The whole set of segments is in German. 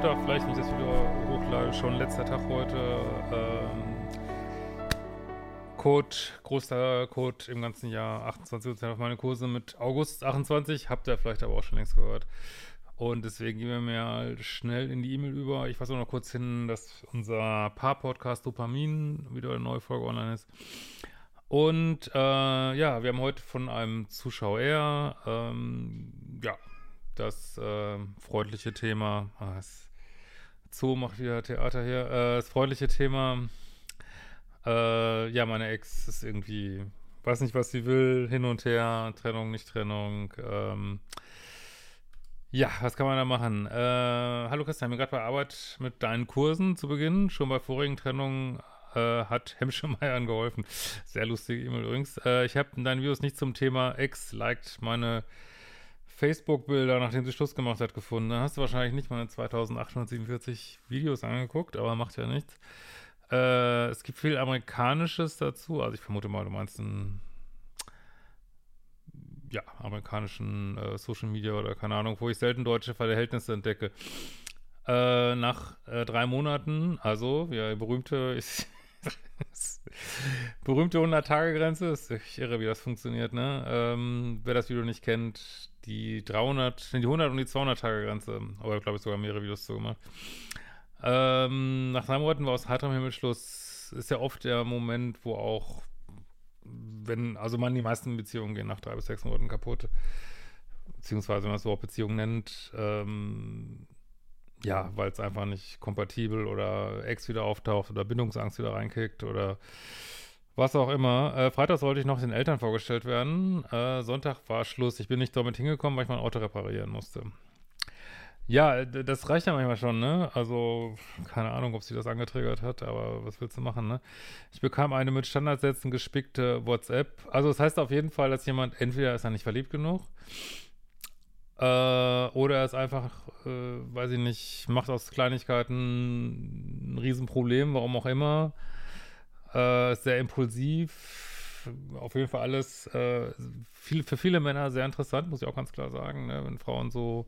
Sonntag, vielleicht wenn ich das Video hochlade, schon letzter Tag heute. Ähm, Code, großer Code im ganzen Jahr, 28% auf meine Kurse mit August 28, habt ihr vielleicht aber auch schon längst gehört. Und deswegen gehen wir mal schnell in die E-Mail über. Ich weise auch noch kurz hin, dass unser Paar-Podcast Dopamin wieder eine neue Folge online ist. Und äh, ja, wir haben heute von einem Zuschauer, ähm, ja, das äh, freundliche Thema, ah, das Zoo macht wieder Theater hier, äh, das freundliche Thema, äh, ja, meine Ex ist irgendwie, weiß nicht, was sie will, hin und her, Trennung, nicht Trennung, ähm, ja, was kann man da machen? Äh, hallo Christian, bin gerade bei Arbeit mit deinen Kursen zu Beginn, schon bei vorigen Trennungen äh, hat Hemmschemeier geholfen. Sehr lustige E-Mail übrigens. Äh, ich habe in deinen Videos nicht zum Thema Ex liked meine Facebook-Bilder, nachdem sie Schluss gemacht hat, gefunden. Dann hast du wahrscheinlich nicht meine 2847 Videos angeguckt, aber macht ja nichts. Äh, es gibt viel Amerikanisches dazu. Also ich vermute mal, du meinst einen ja, amerikanischen äh, Social Media oder keine Ahnung, wo ich selten deutsche Verhältnisse entdecke. Äh, nach äh, drei Monaten, also, ja, berühmte, ist, berühmte 100-Tage-Grenze, ist ich irre, wie das funktioniert, ne? Ähm, wer das Video nicht kennt, die 300, die 100 und die 200-Tage-Grenze, aber glaube ich sogar mehrere Videos zu gemacht. Ähm, nach drei Monaten war aus heiterem Himmel Schluss, ist ja oft der Moment, wo auch, wenn, also man die meisten Beziehungen gehen nach drei bis sechs Monaten kaputt, beziehungsweise wenn man es überhaupt Beziehung nennt, ähm, ja, weil es einfach nicht kompatibel oder Ex wieder auftaucht oder Bindungsangst wieder reinkickt oder was auch immer. Äh, Freitag sollte ich noch den Eltern vorgestellt werden. Äh, Sonntag war Schluss. Ich bin nicht damit hingekommen, weil ich mein Auto reparieren musste. Ja, das reicht ja manchmal schon, ne? Also, keine Ahnung, ob sie das angetriggert hat, aber was willst du machen, ne? Ich bekam eine mit Standardsätzen gespickte WhatsApp. Also, das heißt auf jeden Fall, dass jemand, entweder ist er nicht verliebt genug, äh, oder er ist einfach, äh, weiß ich nicht, macht aus Kleinigkeiten ein Riesenproblem, warum auch immer. Äh, sehr impulsiv. Auf jeden Fall alles äh, viel, für viele Männer sehr interessant, muss ich auch ganz klar sagen, ne? wenn Frauen so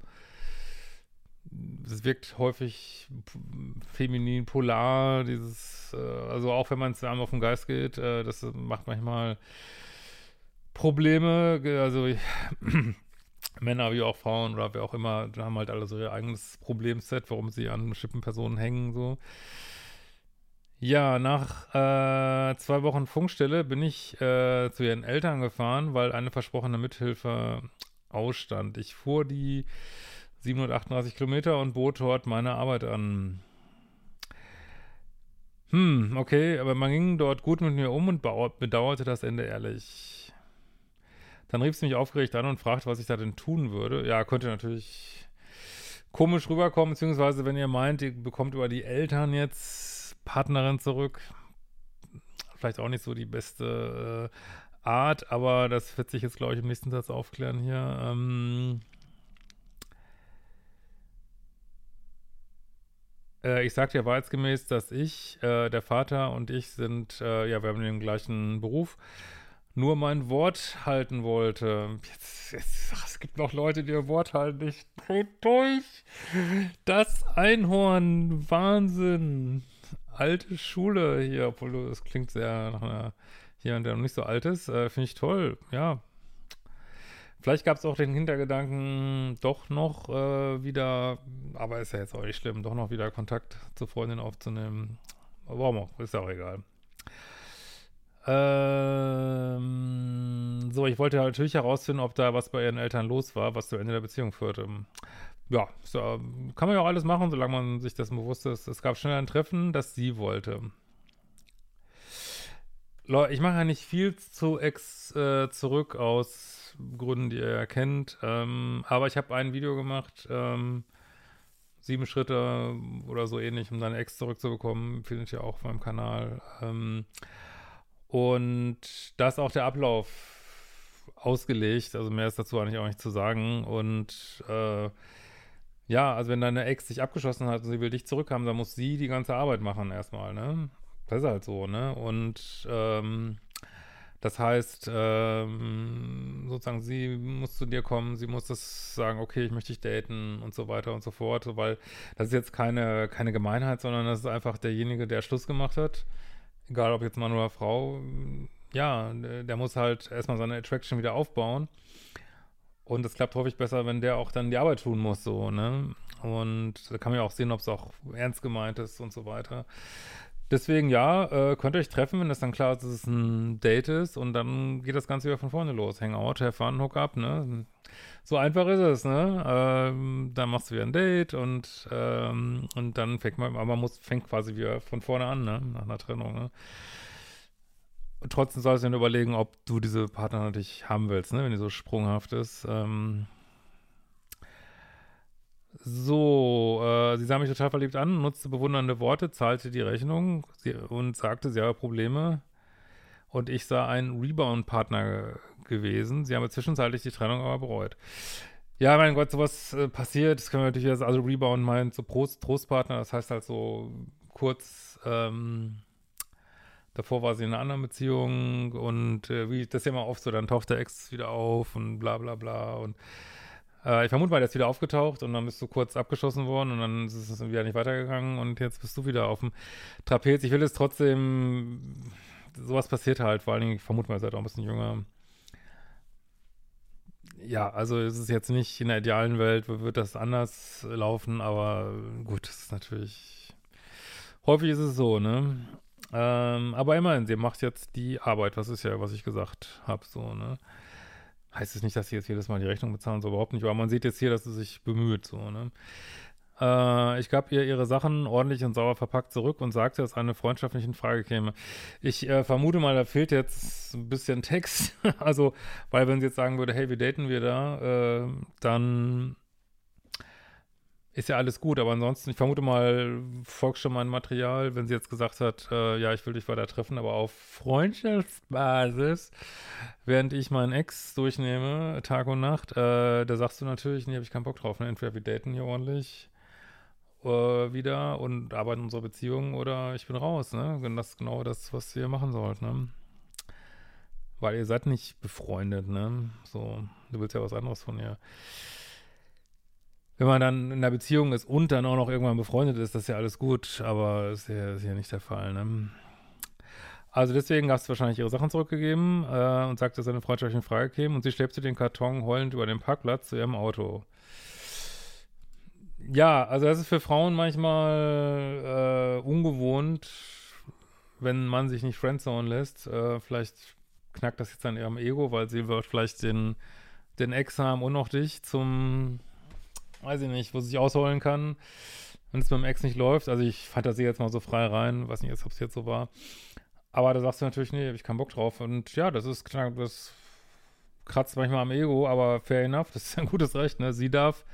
es wirkt häufig feminin, polar, dieses, äh, also auch wenn man es einem auf den Geist geht, äh, das macht manchmal Probleme, also Männer wie auch Frauen oder wer auch immer, haben halt alle so ihr eigenes Problemset, warum sie an bestimmten Personen hängen, so. Ja, nach äh, zwei Wochen Funkstelle bin ich äh, zu ihren Eltern gefahren, weil eine versprochene Mithilfe ausstand. Ich fuhr die 738 Kilometer und bot dort meine Arbeit an. Hm, okay, aber man ging dort gut mit mir um und bedauerte das Ende ehrlich. Dann rief sie mich aufgeregt an und fragte, was ich da denn tun würde. Ja, könnte natürlich komisch rüberkommen, beziehungsweise wenn ihr meint, ihr bekommt über die Eltern jetzt Partnerin zurück. Vielleicht auch nicht so die beste äh, Art, aber das wird sich jetzt, glaube ich, im nächsten Satz aufklären hier. Ähm äh, ich sagte ja wahrheitsgemäß, dass ich, äh, der Vater und ich sind, äh, ja, wir haben den gleichen Beruf, nur mein Wort halten wollte. Jetzt, jetzt, ach, es gibt noch Leute, die ihr Wort halten. Ich drehe durch. Das Einhorn. Wahnsinn alte Schule hier, obwohl das klingt sehr nach einer jemand, der noch nicht so alt ist. Äh, Finde ich toll, ja. Vielleicht gab es auch den Hintergedanken, doch noch äh, wieder, aber ist ja jetzt auch nicht schlimm, doch noch wieder Kontakt zur Freundin aufzunehmen. Warum auch, ist ja auch egal. Ähm, so, ich wollte natürlich herausfinden, ob da was bei ihren Eltern los war, was zu Ende der Beziehung führte. Ja, so, kann man ja auch alles machen, solange man sich das bewusst ist. Es gab schnell ein Treffen, das sie wollte. Leute, ich mache ja nicht viel zu Ex äh, zurück aus Gründen, die ihr ja kennt. Ähm, aber ich habe ein Video gemacht, ähm, sieben Schritte oder so ähnlich, um deine Ex zurückzubekommen. Findet ihr auch auf meinem Kanal. Ähm, und da ist auch der Ablauf ausgelegt. Also mehr ist dazu eigentlich auch nicht zu sagen. Und äh, ja, also wenn deine Ex sich abgeschossen hat und sie will dich zurückhaben, dann muss sie die ganze Arbeit machen erstmal, ne? Das ist halt so, ne? Und ähm, das heißt, ähm, sozusagen, sie muss zu dir kommen, sie muss das sagen, okay, ich möchte dich daten und so weiter und so fort, weil das ist jetzt keine, keine Gemeinheit, sondern das ist einfach derjenige, der Schluss gemacht hat, egal ob jetzt Mann oder Frau, ja, der muss halt erstmal seine Attraction wieder aufbauen und es klappt häufig besser, wenn der auch dann die Arbeit tun muss, so, ne? Und da kann man ja auch sehen, ob es auch ernst gemeint ist und so weiter. Deswegen, ja, äh, könnt ihr euch treffen, wenn das dann klar ist, dass es ein Date ist und dann geht das Ganze wieder von vorne los. Hangout, have fun, hook up, ne? So einfach ist es, ne? Ähm, dann machst du wieder ein Date und, ähm, und dann fängt man, aber man muss, fängt quasi wieder von vorne an, ne? Nach einer Trennung, ne? Trotzdem sollst du dir überlegen, ob du diese Partner natürlich haben willst, ne? Wenn die so sprunghaft ist. Ähm, so, äh, sie sah mich total verliebt an, nutzte bewundernde Worte, zahlte die Rechnung sie, und sagte, sie habe Probleme. Und ich sah einen Rebound-Partner gewesen. Sie haben zwischenzeitlich die Trennung aber bereut. Ja, mein Gott, sowas äh, passiert. Das können wir natürlich, also Rebound meint so Trostpartner, das heißt halt so kurz, ähm, davor war sie in einer anderen Beziehung und äh, wie das ja immer oft so, dann taucht der Ex wieder auf und bla bla bla und äh, ich vermute mal, der ist wieder aufgetaucht und dann bist du kurz abgeschossen worden und dann ist es wieder nicht weitergegangen und jetzt bist du wieder auf dem Trapez. Ich will es trotzdem, sowas passiert halt, vor allen Dingen, ich vermute mal, ihr seid auch ein bisschen jünger. Ja, also es ist jetzt nicht in der idealen Welt, wird das anders laufen, aber gut, das ist natürlich, häufig ist es so, ne? Ähm, aber immerhin, sie macht jetzt die Arbeit, was ist ja, was ich gesagt habe, so, ne? heißt es nicht, dass sie jetzt jedes Mal die Rechnung bezahlen, so überhaupt nicht, aber man sieht jetzt hier, dass sie sich bemüht, so, ne? Äh, ich gab ihr ihre Sachen ordentlich und sauber verpackt zurück und sagte, dass eine Freundschaft nicht in Frage käme. Ich äh, vermute mal, da fehlt jetzt ein bisschen Text, also, weil wenn sie jetzt sagen würde, hey, wie daten wir da, äh, dann ist ja alles gut, aber ansonsten, ich vermute mal, folgt schon mein Material, wenn sie jetzt gesagt hat, äh, ja, ich will dich weiter treffen, aber auf Freundschaftsbasis, während ich meinen Ex durchnehme, Tag und Nacht, äh, da sagst du natürlich, nee, habe ich keinen Bock drauf, ne? entweder wir daten hier ordentlich äh, wieder und arbeiten unsere Beziehung oder ich bin raus, ne, und das ist genau das, was ihr machen sollt, ne, weil ihr seid nicht befreundet, ne, so, du willst ja was anderes von ihr wenn man dann in einer Beziehung ist und dann auch noch irgendwann befreundet ist, das ist ja alles gut, aber ist ja, ist ja nicht der Fall, ne? Also deswegen hast du wahrscheinlich ihre Sachen zurückgegeben äh, und sagte, dass seine Freundschaft in Frage käme und sie schleppte den Karton heulend über den Parkplatz zu ihrem Auto. Ja, also das ist für Frauen manchmal äh, ungewohnt, wenn man sich nicht friendzone lässt. Äh, vielleicht knackt das jetzt an ihrem Ego, weil sie wird vielleicht den, den Ex haben und noch dich zum weiß ich nicht, wo sie sich ausholen kann, wenn es mit dem Ex nicht läuft. Also ich fantasiere jetzt mal so frei rein, weiß nicht, ob es jetzt so war. Aber da sagst du natürlich, nee, hab ich keinen Bock drauf. Und ja, das ist klar, das kratzt manchmal am Ego, aber fair enough, das ist ein gutes Recht, ne? Sie darf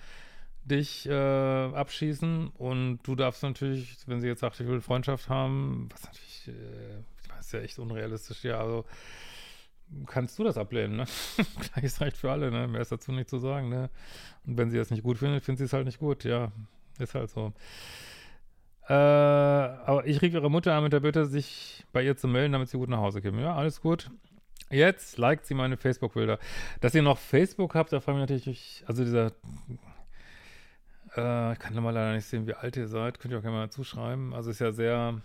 dich äh, abschießen und du darfst natürlich, wenn sie jetzt sagt, ich will Freundschaft haben, was natürlich, äh, das ist ja echt unrealistisch, ja, also kannst du das ablehnen, ne? Gleiches Recht für alle, ne? Mehr ist dazu nicht zu sagen, ne? Und wenn sie das nicht gut findet, findet sie es halt nicht gut, ja. Ist halt so. Äh, aber ich rief ihre Mutter an mit der Bitte, sich bei ihr zu melden, damit sie gut nach Hause kommen. Ja, alles gut. Jetzt liked sie meine Facebook-Bilder. Dass ihr noch Facebook habt, da frage ich mich natürlich, also dieser, äh, ich kann mal leider nicht sehen, wie alt ihr seid, könnt ihr auch gerne mal zuschreiben. Also ist ja sehr,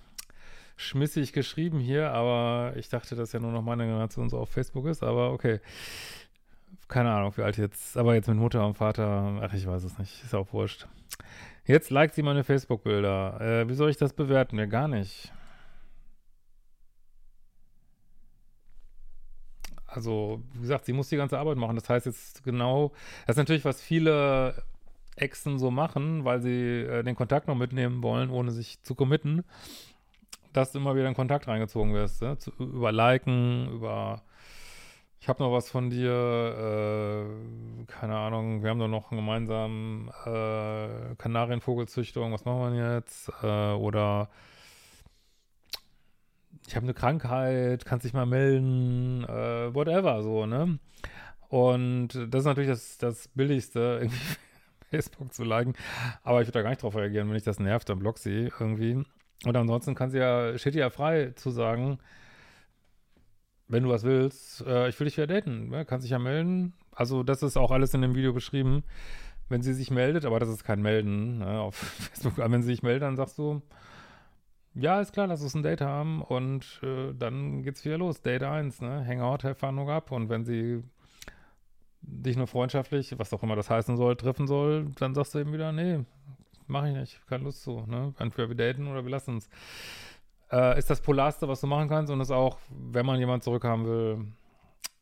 schmissig geschrieben hier, aber ich dachte, dass ja nur noch meine Generation so auf Facebook ist, aber okay. Keine Ahnung, wie alt jetzt, aber jetzt mit Mutter und Vater, ach, ich weiß es nicht, ist auch wurscht. Jetzt liked sie meine Facebook-Bilder. Äh, wie soll ich das bewerten? Ja, gar nicht. Also, wie gesagt, sie muss die ganze Arbeit machen. Das heißt jetzt genau, das ist natürlich, was viele Exen so machen, weil sie äh, den Kontakt noch mitnehmen wollen, ohne sich zu committen, dass du immer wieder in Kontakt reingezogen wirst. Ne? Zu, über Liken, über ich habe noch was von dir, äh, keine Ahnung, wir haben doch noch einen gemeinsamen äh, Kanarienvogelzüchtung, was machen wir jetzt? Äh, oder ich habe eine Krankheit, kannst dich mal melden, äh, whatever, so, ne? Und das ist natürlich das, das Billigste, irgendwie Facebook zu liken. Aber ich würde da gar nicht drauf reagieren, wenn ich das nervt, dann block sie irgendwie. Und ansonsten kann sie ja, steht ja frei zu sagen, wenn du was willst, äh, ich will dich wieder daten, ne? kannst dich ja melden. Also das ist auch alles in dem Video beschrieben. Wenn sie sich meldet, aber das ist kein Melden ne, auf Facebook, aber wenn sie sich meldet, dann sagst du, ja, ist klar, lass uns ein Date haben und äh, dann geht's wieder los. Date 1, ne? Hangout, have up. Und wenn sie dich nur freundschaftlich, was auch immer das heißen soll, treffen soll, dann sagst du eben wieder, nee, mach ich nicht, keine Lust zu, ne? Entweder wir daten oder wir lassen uns äh, ist das Polarste, was du machen kannst und ist auch, wenn man jemanden zurückhaben will,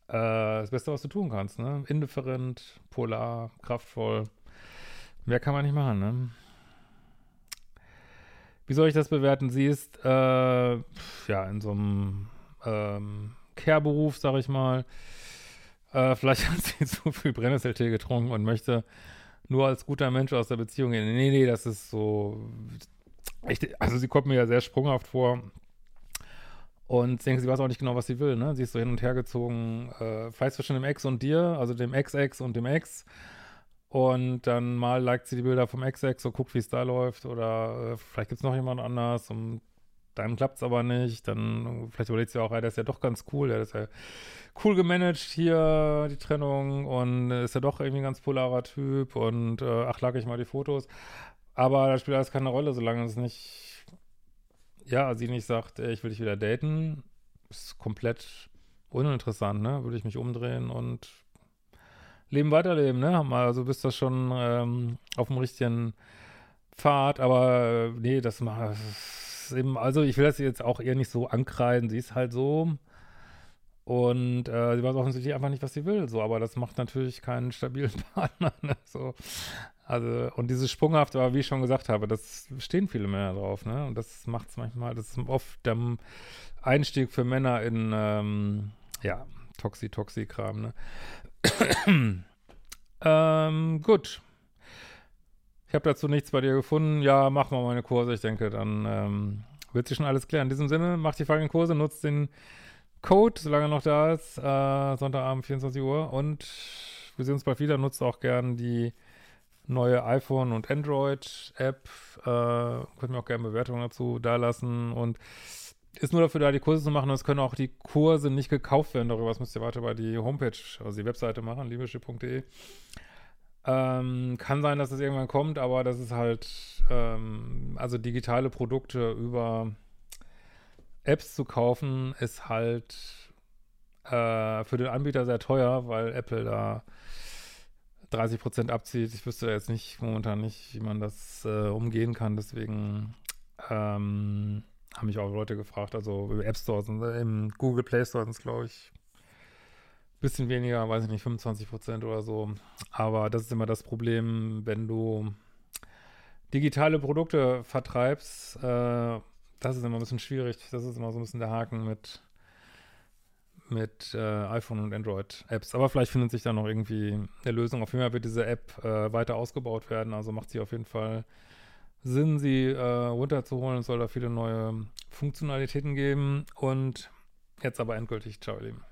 äh, das Beste, was du tun kannst. Ne? Indifferent, polar, kraftvoll. Mehr kann man nicht machen, ne? Wie soll ich das bewerten? Sie ist, äh, ja, in so einem ähm, Care-Beruf, sag ich mal. Äh, vielleicht hat sie zu viel Brennnesseltee getrunken und möchte nur als guter Mensch aus der Beziehung gehen. Nee, nee, das ist so, ich, also sie kommt mir ja sehr sprunghaft vor. Und ich denke, sie weiß auch nicht genau, was sie will, ne? Sie ist so hin und her gezogen, äh, vielleicht zwischen dem Ex und dir, also dem Ex-Ex und dem Ex. Und dann mal liked sie die Bilder vom Ex-Ex, so guckt, wie es da läuft. Oder äh, vielleicht gibt es noch jemand anders und dann klappt es aber nicht. Dann vielleicht überlegt sie auch, ey, der ist ja doch ganz cool, der ist ja cool gemanagt hier, die Trennung und ist ja doch irgendwie ein ganz polarer Typ und äh, ach, lag ich mal die Fotos. Aber das spielt alles keine Rolle, solange es nicht, ja, sie nicht sagt, ey, ich will dich wieder daten. Ist komplett uninteressant, ne? Würde ich mich umdrehen und Leben weiterleben, ne? Also bist du schon ähm, auf dem richtigen Pfad, aber nee, das macht eben, also ich will das jetzt auch eher nicht so ankreiden, sie ist halt so und äh, sie weiß offensichtlich einfach nicht, was sie will, so, aber das macht natürlich keinen stabilen Partner, ne? So. Also, und dieses Sprunghafte, aber wie ich schon gesagt habe, das stehen viele Männer drauf, ne? Und das macht es manchmal, das ist oft der Einstieg für Männer in, ähm, ja, Toxi-Toxi-Kram, ne? ähm, gut. Ich habe dazu nichts bei dir gefunden. Ja, mach mal meine Kurse. Ich denke, dann ähm, wird sich schon alles klären. In diesem Sinne, mach die folgenden Kurse, nutzt den Code, solange er noch da ist, äh, Sonntagabend 24 Uhr und wir sehen uns bald wieder. Nutzt auch gern die neue iPhone- und Android-App. Äh, könnt mir auch gerne Bewertungen dazu dalassen und ist nur dafür da, die Kurse zu machen. Und es können auch die Kurse nicht gekauft werden. Darüber müsst ihr weiter bei die Homepage, also die Webseite machen, liebeschiff.de. Ähm, kann sein, dass es irgendwann kommt, aber das ist halt, ähm, also digitale Produkte über Apps zu kaufen, ist halt äh, für den Anbieter sehr teuer, weil Apple da 30 Prozent abzieht. Ich wüsste jetzt nicht, momentan nicht, wie man das äh, umgehen kann. Deswegen ähm, haben mich auch Leute gefragt, also über App äh, im Google Play Store sind es, glaube ich, bisschen weniger, weiß ich nicht, 25 Prozent oder so. Aber das ist immer das Problem, wenn du digitale Produkte vertreibst. Äh, das ist immer ein bisschen schwierig. Das ist immer so ein bisschen der Haken mit mit äh, iPhone und Android-Apps. Aber vielleicht findet sich da noch irgendwie eine Lösung. Auf jeden Fall wird diese App äh, weiter ausgebaut werden. Also macht sie auf jeden Fall Sinn, sie äh, runterzuholen. Es soll da viele neue Funktionalitäten geben. Und jetzt aber endgültig. Ciao, ihr Lieben.